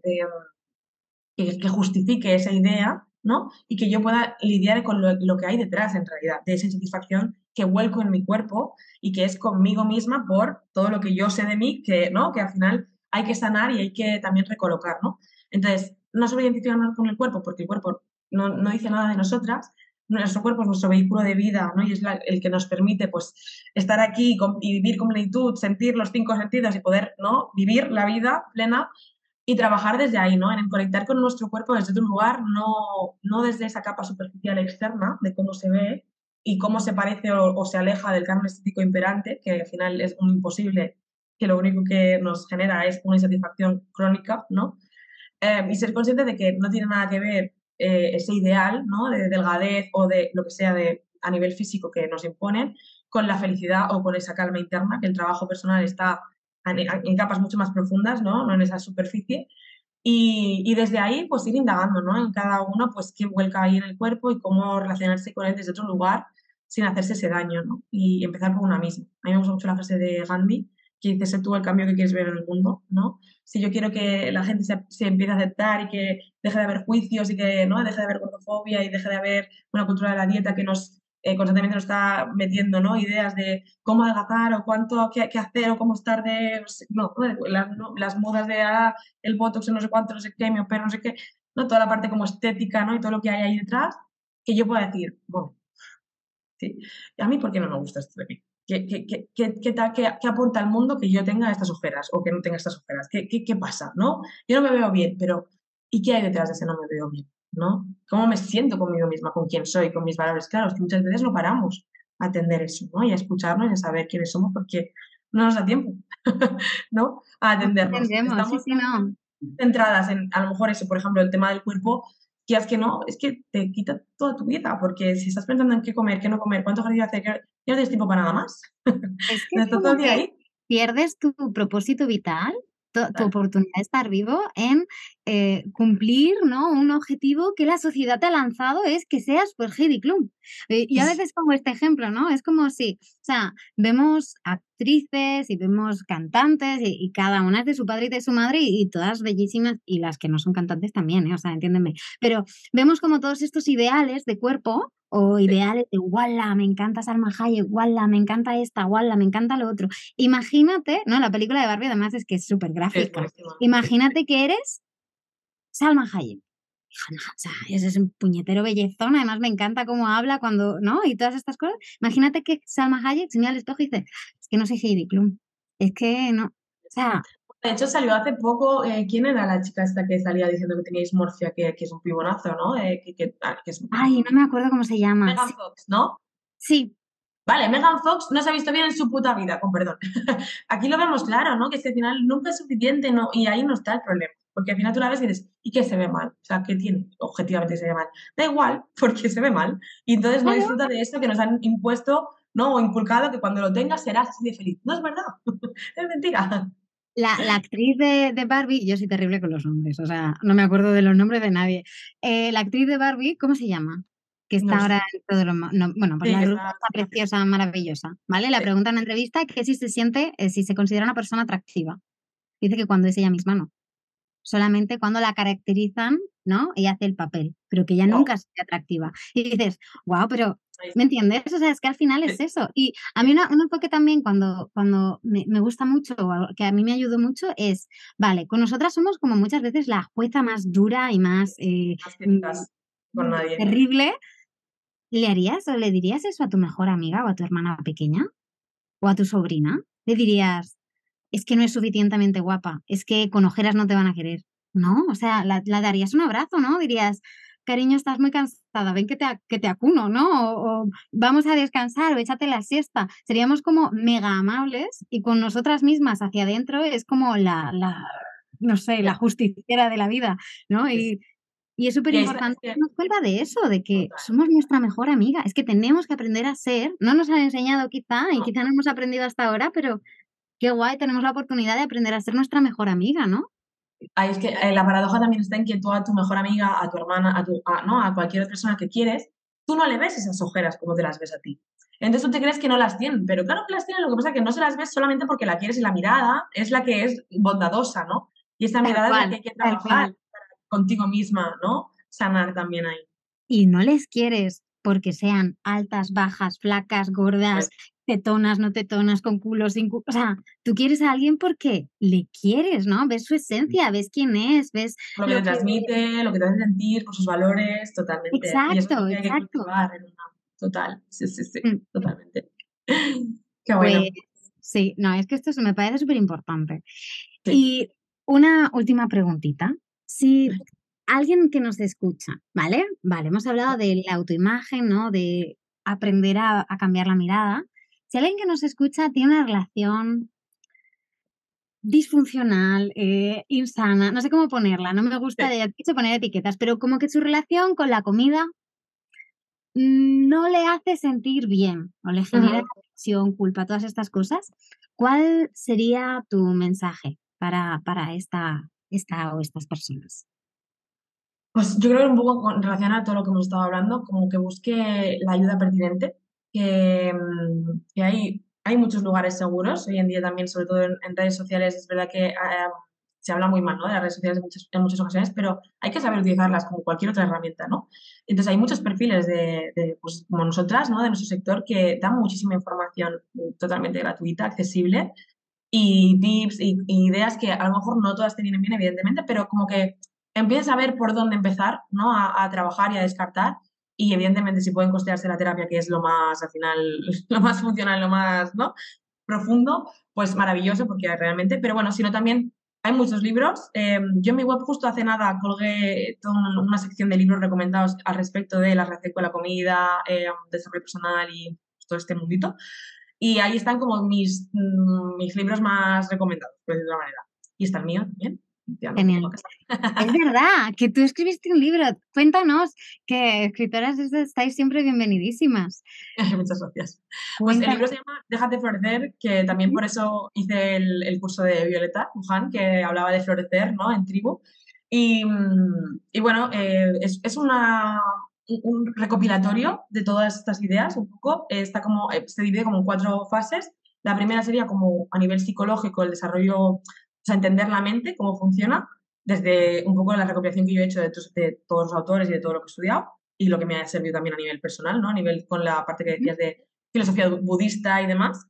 que, justifique esa idea, ¿no? Y que yo pueda lidiar con lo, que hay detrás en realidad, de esa insatisfacción que vuelco en mi cuerpo y que es conmigo misma por todo lo que yo sé de mí, que, ¿no? Que al final hay que sanar y hay que también recolocar, ¿no? Entonces, no solo identificarnos con el cuerpo, porque el cuerpo no, no dice nada de nosotras, nuestro cuerpo es nuestro vehículo de vida, ¿no? Y es el que nos permite, pues, estar aquí y vivir con plenitud, sentir los cinco sentidos y poder, ¿no? Vivir la vida plena y trabajar desde ahí, ¿no? En conectar con nuestro cuerpo desde otro lugar, no, no desde esa capa superficial externa de cómo se ve y cómo se parece o, se aleja del canon estético imperante, que al final es un imposible, que lo único que nos genera es una insatisfacción crónica, ¿no? Eh, y ser consciente de que no tiene nada que ver eh, ese ideal ¿no? de delgadez o de lo que sea de, a nivel físico que nos imponen, con la felicidad o con esa calma interna, que el trabajo personal está en, capas mucho más profundas, ¿no? no en esa superficie. Y, y, desde ahí, pues ir indagando, ¿no? En cada uno, pues qué vuelca ahí en el cuerpo y cómo relacionarse con él desde otro lugar sin hacerse ese daño, ¿no? Y empezar por una misma. A mí me gusta mucho la frase de Gandhi, que dice, sé tú el cambio que quieres ver en el mundo, ¿no? Si yo quiero que la gente se, empiece a aceptar y que deje de haber juicios y que no deje de haber gordofobia y deje de haber una cultura de la dieta que nos eh, constantemente nos está metiendo ¿no? ideas de cómo adelgazar o cuánto qué, hacer o cómo estar de no, las, las modas de ah, el botox no sé cuánto no sé qué me opero no sé qué no toda la parte como estética no y todo lo que hay ahí detrás que yo pueda decir bueno sí a mí por qué no me gusta esto de mí ¿Qué, qué, qué, qué, aporta al mundo que yo tenga estas ojeras o que no tenga estas ojeras? ¿Qué, qué, pasa? ¿no? Yo no me veo bien, pero ¿y qué hay detrás de ese no me veo bien? ¿no? ¿Cómo me siento conmigo misma, con quién soy, con mis valores? Claro, es que muchas veces no paramos a atender eso, ¿no? Y a escucharnos y a saber quiénes somos porque no nos da tiempo, ¿no? A atendernos. Estamos sí, no. centradas en, a lo mejor eso, por ejemplo, el tema del cuerpo, que es que no, es que te quita toda tu vida, porque si estás pensando en qué comer, qué no comer, cuánto ejercicio hacer, ya no tienes tiempo para nada más. Es que pierdes tu propósito vital tu, oportunidad de estar vivo en eh, cumplir ¿no? un objetivo que la sociedad te ha lanzado es que seas pues Heidi Klum. Eh, y a veces pongo este ejemplo, ¿no? Es como si, o sea, vemos actrices y vemos cantantes y, cada una es de su padre y de su madre y, todas bellísimas y las que no son cantantes también, ¿eh? O sea, entiéndeme. Pero vemos como todos estos ideales de cuerpo o ideales de guala, me encanta Salma Hayek, guala, me encanta esta, guala, me encanta lo otro. Imagínate, ¿no? La película de Barbie además es que es súper gráfica. Imagínate que eres Salma Hayek. O sea, ese es un puñetero bellezón, además me encanta cómo habla cuando, ¿no? Y todas estas cosas. Imagínate que Salma Hayek se mira al espejo y dice, es que no soy Heidi Klum, es que no, o sea, de hecho, salió hace poco, eh, ¿quién era la chica esta que salía diciendo que teníais morfia, que, que es un pibonazo, ¿no? Eh, que, que es... Ay, no me acuerdo cómo se llama. Megan Fox, ¿no? Sí. Vale, Megan Fox no se ha visto bien en su puta vida, con perdón. Aquí lo vemos claro, ¿no? Que es que al final nunca es suficiente, ¿no? Y ahí no está el problema. Porque al final tú la ves y dices, ¿y qué se ve mal? O sea, ¿qué tiene? Objetivamente se ve mal. Da igual, porque se ve mal. Y entonces no disfruta de esto que nos han impuesto, ¿no? O inculcado que cuando lo tengas serás así de feliz. No es verdad. es mentira. La, la, actriz de, de, Barbie, yo soy terrible con los nombres, o sea, no me acuerdo de los nombres de nadie. Eh, la actriz de Barbie, ¿cómo se llama? Que está ahora en todo lo. No, bueno, pues la está preciosa, maravillosa, ¿vale? La pregunta en la entrevista que si se siente, eh, si se considera una persona atractiva. Dice que cuando es ella misma no. Solamente cuando la caracterizan, ¿no? Ella hace el papel, pero que ella nunca es atractiva. Y dices, wow, pero ¿Me entiendes? O sea, es que al final es eso. Y a mí una, un enfoque también cuando, cuando me, me, gusta mucho, que a mí me ayudó mucho, es, vale, con nosotras somos como muchas veces la jueza más dura y más eh, mm, terrible. ¿Le harías o le dirías eso a tu mejor amiga o a tu hermana pequeña? ¿O a tu sobrina? Le dirías, es que no es suficientemente guapa, es que con ojeras no te van a querer. No, o sea, la, la darías un abrazo, ¿no? Dirías, cariño, estás muy cansada, ven que te, que te acuno, ¿no? O, vamos a descansar o échate la siesta. Seríamos como mega amables y con nosotras mismas hacia adentro es como la, la no sé, la justiciera de la vida, ¿no? Y, y es súper importante que nos cuenta de eso, de que somos nuestra mejor amiga. Es que tenemos que aprender a ser. No nos han enseñado quizá, y quizá no hemos aprendido hasta ahora, pero qué guay, tenemos la oportunidad de aprender a ser nuestra mejor amiga, ¿no? Ahí es que eh, la paradoja también está en que tú a tu mejor amiga, a tu hermana, a, tu, ¿no? a cualquier otra persona que quieres, tú no le ves esas ojeras como te las ves a ti. Entonces tú te crees que no las tienen, pero claro que las tienen, lo que pasa es que no se las ves solamente porque la quieres y la mirada es la que es bondadosa, ¿no? Y esta mirada es la que hay que trabajar contigo misma, ¿no? Sanar también ahí. Y no les quieres porque sean altas, bajas, flacas, gordas, te tonas, no te tonas, con culo, sin culo. O sea, tú quieres a alguien porque le quieres, ¿no? Ves su esencia, ves quién es, ves. Lo que te transmite, lo que te hace sentir, con sus valores, totalmente. Exacto, exacto. Total, sí, sí, sí, mm. totalmente. Qué bueno. Pues, sí, no, es que esto me parece súper importante. Y una última preguntita. Si alguien que nos escucha, ¿vale? Vale, hemos hablado de la autoimagen, ¿no? De aprender a, cambiar la mirada. Si alguien que nos escucha tiene una relación disfuncional, eh, insana, no sé cómo ponerla, no me gusta de poner etiquetas, pero como que su relación con la comida no le hace sentir bien o le genera tensión, culpa, todas estas cosas, ¿cuál sería tu mensaje para, para esta, esta o estas personas? Pues yo creo que un poco relacionado a todo lo que hemos estado hablando, como que busque la ayuda pertinente, que, mm, que hay, hay muchos lugares seguros. Hoy en día también, sobre todo en, redes sociales, es verdad que ah, se habla muy mal ¿no? de las redes sociales en muchas, en muchas ocasiones, pero hay que saber utilizarlas como cualquier otra herramienta, ¿no? Entonces hay muchos perfiles de, de pues, como nosotras, ¿no? De nuestro sector que dan muchísima información totalmente gratuita, accesible y tips y, ideas que a lo mejor no todas te vienen bien, evidentemente, pero como que empiezas a ver por dónde empezar, ¿no? A, trabajar y a descartar. Y evidentemente si pueden costearse la terapia, que es lo más, al final, lo más funcional, lo más, ¿no? Profundo, pues maravilloso, porque realmente, pero bueno, sino también hay muchos libros. Em, yo en mi web justo hace nada colgué toda una, sección de libros recomendados al respecto de la relación con la comida, eh, desarrollo personal y todo este mundito. Y ahí están como mis, mm, mis libros más recomendados, por de alguna manera. Y está el mío también. Genial. Es verdad, que tú escribiste un libro. Cuéntanos, que escritoras estáis siempre bienvenidísimas. Muchas gracias. Pues el libro se llama Déjate florecer, que también por eso hice el, curso de Violeta Luján, que hablaba de florecer ¿no? en tribu. Y, mm, y bueno, eh, es, es una, un recopilatorio de todas estas ideas, un poco. Está como, eh, se divide como en cuatro fases. La primera sería como a nivel psicológico, el desarrollo o sea, entender la mente, cómo funciona, desde un poco la recopilación que yo he hecho de, todos los autores y de todo lo que he estudiado, y lo que me ha servido también a nivel personal, ¿no? A nivel con la parte que decías de filosofía budista y demás.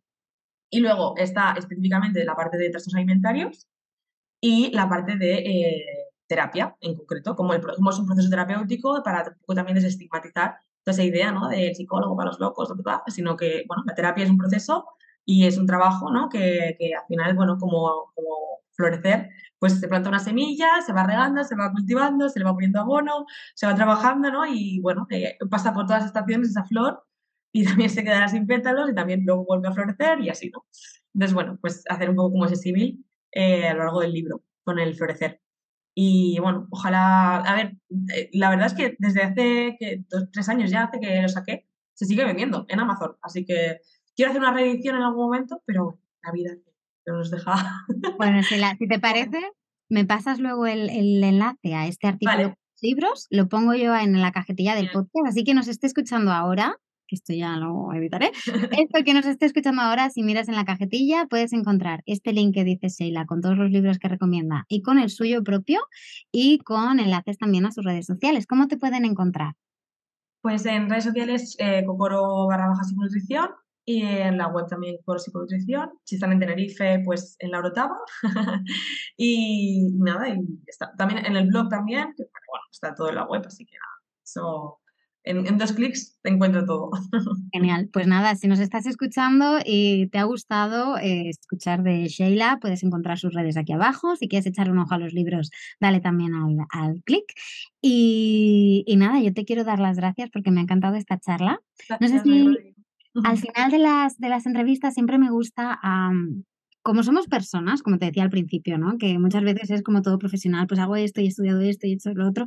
Y luego está específicamente la parte de trastornos alimentarios y la parte de eh, terapia en concreto, como, el, es un proceso terapéutico para también desestigmatizar toda esa idea ¿no? del psicólogo para los locos, sino que bueno, la terapia es un proceso y es un trabajo ¿no? que, que al final, bueno, como, como florecer, pues se planta una semilla, se va regando, se va cultivando, se le va poniendo abono, se va trabajando, ¿no? Y bueno, eh, pasa por todas las estaciones esa flor y también se quedará sin pétalos y también luego vuelve a florecer y así, ¿no? Entonces, bueno, pues hacer un poco como ese símil eh, a lo largo del libro con el florecer. Y bueno, ojalá, a ver, eh, la verdad es que desde hace que, dos, tres años ya hace que lo saqué, se sigue vendiendo en Amazon. Así que quiero hacer una reedición en algún momento, pero la vida nos deja. Bueno, si, si te parece, me pasas luego el, enlace a este artículo de libros, lo pongo yo en la cajetilla del podcast, así que nos esté escuchando ahora, que esto ya lo editaré, esto que nos esté escuchando ahora, si miras en la cajetilla, puedes encontrar este link que dice Sheila con todos los libros que recomienda y con el suyo propio y con enlaces también a sus redes sociales. ¿Cómo te pueden encontrar? Pues en redes sociales, eh, Cocoro barra baja nutrición y en la web también por psiconutrición. Si están en Tenerife, pues en la Orotava. y nada, y está. También en el blog también, que bueno, está todo en la web, así que nada, eso en, dos clics te encuentro todo. Genial, pues nada, si nos estás escuchando y te ha gustado eh, escuchar de Sheila, puedes encontrar sus redes aquí abajo. Si quieres echar un ojo a los libros, dale también al, al clic. Y, y, nada, yo te quiero dar las gracias porque me ha encantado esta charla. no sé si al final de las, de las entrevistas siempre me gusta, como somos personas, como te decía al principio, ¿no? Que muchas veces es como todo profesional, pues hago esto y he estudiado esto y he hecho lo otro,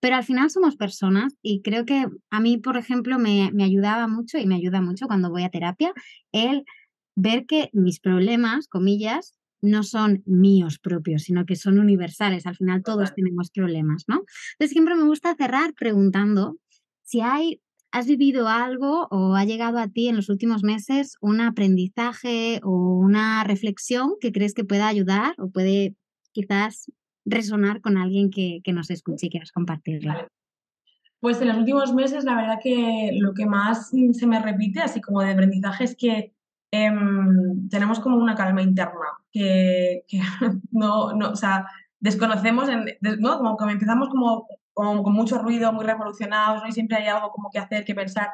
pero al final somos personas y creo que a mí, por ejemplo, me, me ayudaba mucho y me ayuda mucho cuando voy a terapia el ver que mis problemas, comillas, no son míos propios, sino que son universales. Al final todos tenemos problemas, ¿no? Entonces siempre me gusta cerrar preguntando si hay ¿Has vivido algo o ha llegado a ti en los últimos meses un aprendizaje o una reflexión que crees que pueda ayudar o puede quizás resonar con alguien que, nos escuche y quieras compartirla? Pues en los últimos meses la verdad que lo que más se me repite, así como de aprendizaje, es que em, tenemos como una calma interna que, no, no, o sea, desconocemos, ¿no? Como que empezamos como, con mucho ruido, muy revolucionados, ¿no? Y siempre hay algo como que hacer, que pensar.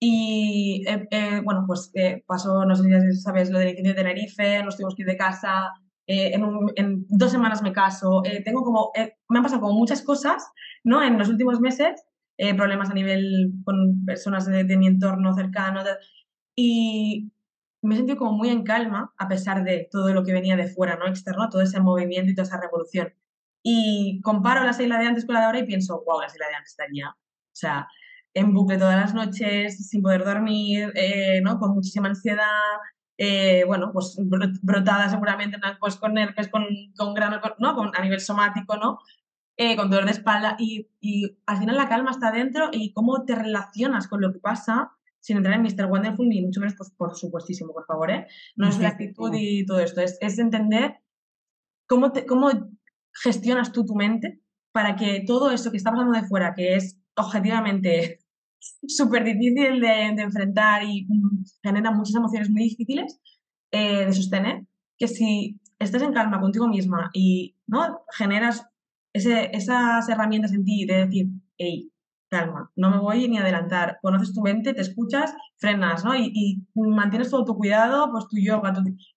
Y eh, eh, bueno, pues eh, pasó, no sé si sabes, lo del incendio de Tenerife, nos tuvimos que ir de casa, en, en, dos semanas me caso, tengo como, me han pasado como muchas cosas, ¿no? En los últimos meses, problemas a nivel con personas de, mi entorno cercano, y me he sentido como muy en calma a pesar de todo lo que venía de fuera, ¿no? Externo, todo ese movimiento y toda esa revolución. Y comparo la Seila de antes con la de ahora y pienso, wow, la Seila de antes estaría, o sea, en bucle todas las noches, sin poder dormir, eh, ¿no? Con muchísima ansiedad, eh, bueno, pues brotada seguramente pues, con nervios, con, con grano, ¿no? Con, a nivel somático, ¿no? Eh, con dolor de espalda y, y, al final la calma está dentro y cómo te relacionas con lo que pasa sin entrar en Mr. Wonderful ni mucho menos, pues por supuestísimo, por favor, ¿eh? No es la actitud y todo esto, es, es entender cómo, te, cómo gestionas tú tu mente para que todo eso que está pasando de fuera, que es objetivamente súper difícil de, enfrentar y mm, genera muchas emociones muy difíciles eh, de sostener, que si estás en calma contigo misma y ¿no? generas ese, esas herramientas en ti de decir, hey, calma, no me voy ni a adelantar, conoces tu mente, te escuchas, frenas, ¿no? Y, mantienes todo tu cuidado, pues tu yoga,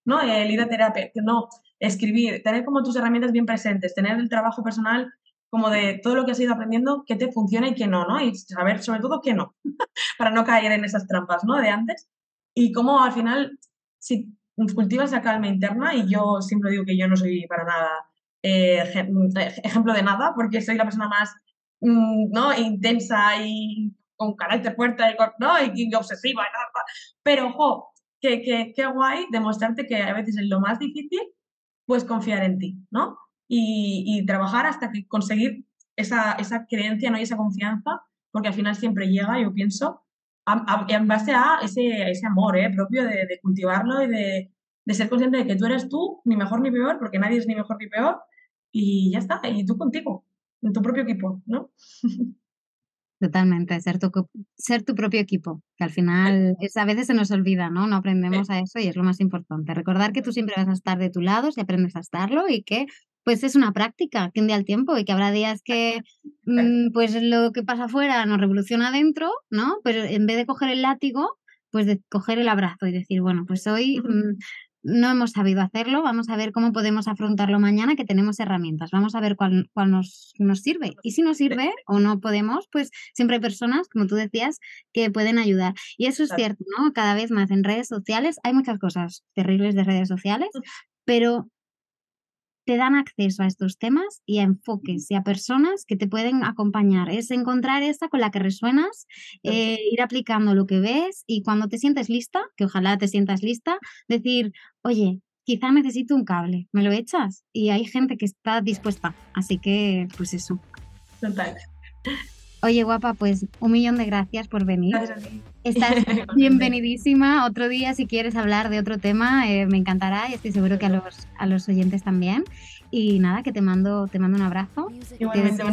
¿no? El ir a terapia, no, escribir, tener como tus herramientas bien presentes, tener el trabajo personal como de todo lo que has ido aprendiendo, qué te funciona y qué no, ¿no? Y saber sobre todo qué no, para no caer en esas trampas, ¿no? De antes. Y cómo al final, si cultivas la calma interna, y yo siempre digo que yo no soy para nada eh, ejemplo de nada, porque soy la persona más mm, ¿no? intensa y con carácter fuerte y, ¿no? y, obsesiva. Pero, ojo, qué que, que guay demostrarte que a veces es lo más difícil puedes confiar en ti, ¿no? Y, trabajar hasta que conseguir esa, esa creencia ¿no? y esa confianza, porque al final siempre llega, yo pienso, en base a ese, ese amor ¿eh? propio de, cultivarlo y de, de, ser consciente de que tú eres tú, ni mejor ni peor, porque nadie es ni mejor ni peor, y ya está, y tú contigo, en tu propio equipo, ¿no? Totalmente, ser tu, ser tu propio equipo, que al final es, a veces se nos olvida, ¿no? No aprendemos a eso y es lo más importante. Recordar que tú siempre vas a estar de tu lado si aprendes a estarlo y que pues es una práctica, que un día al tiempo y que habrá días que mm, pues lo que pasa afuera nos revoluciona adentro, ¿no? Pero en vez de coger el látigo, pues de coger el abrazo y decir, bueno, pues hoy no hemos sabido hacerlo, vamos a ver cómo podemos afrontarlo mañana, que tenemos herramientas, vamos a ver cuál, cuál nos, nos, sirve. Y si no sirve o no podemos, pues siempre hay personas, como tú decías, que pueden ayudar. Y eso es cierto, ¿no? Cada vez más en redes sociales hay muchas cosas terribles de redes sociales, pero te dan acceso a estos temas y a enfoques y a personas que te pueden acompañar. Es encontrar esa con la que resuenas, eh, ir aplicando lo que ves y cuando te sientes lista, que ojalá te sientas lista, decir, oye, quizá necesito un cable, ¿me lo echas? Y hay gente que está dispuesta, así que pues eso. Total. Oye, guapa, pues un millón de gracias por venir. Estás bienvenidísima. Otro día, si quieres hablar de otro tema, eh, me encantará y estoy seguro que a los, a los oyentes también. Y nada, que te mando, te mando un abrazo. Igualmente,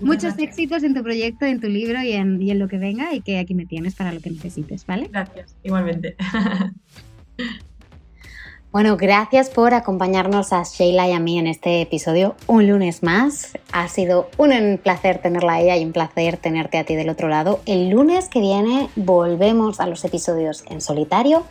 muchos éxitos en tu proyecto, en tu libro y en, y en lo que venga y que aquí me tienes para lo que necesites, ¿vale? Gracias, igualmente. Bueno, gracias por acompañarnos a Sheila y a mí en este episodio un lunes más. Ha sido un placer tenerla a ella y un placer tenerte a ti del otro lado. El lunes que viene volvemos a los episodios en solitario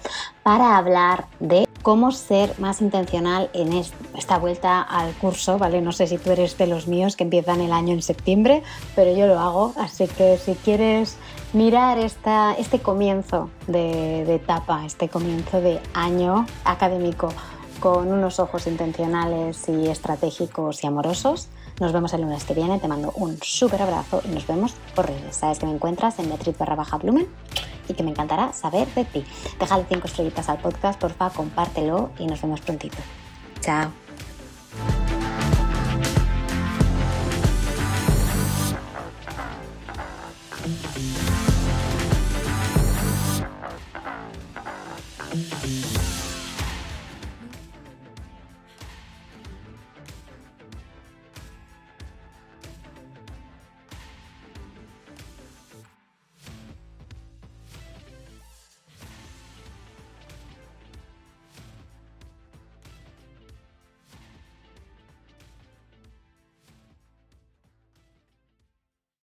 para hablar de cómo ser más intencional en esta vuelta al curso, ¿vale? No sé si tú eres de los míos que empiezan el año en septiembre, pero yo lo hago, así que si quieres mirar este comienzo de, de etapa, este comienzo de año académico con unos ojos intencionales y estratégicos y amorosos, nos vemos el lunes que viene, te mando un súper abrazo y nos vemos por redes. Sabes que me encuentras en Beatriz barra baja Blumen y que me encantará saber de ti. Déjale cinco estrellitas al podcast, porfa, compártelo y nos vemos prontito. Chao.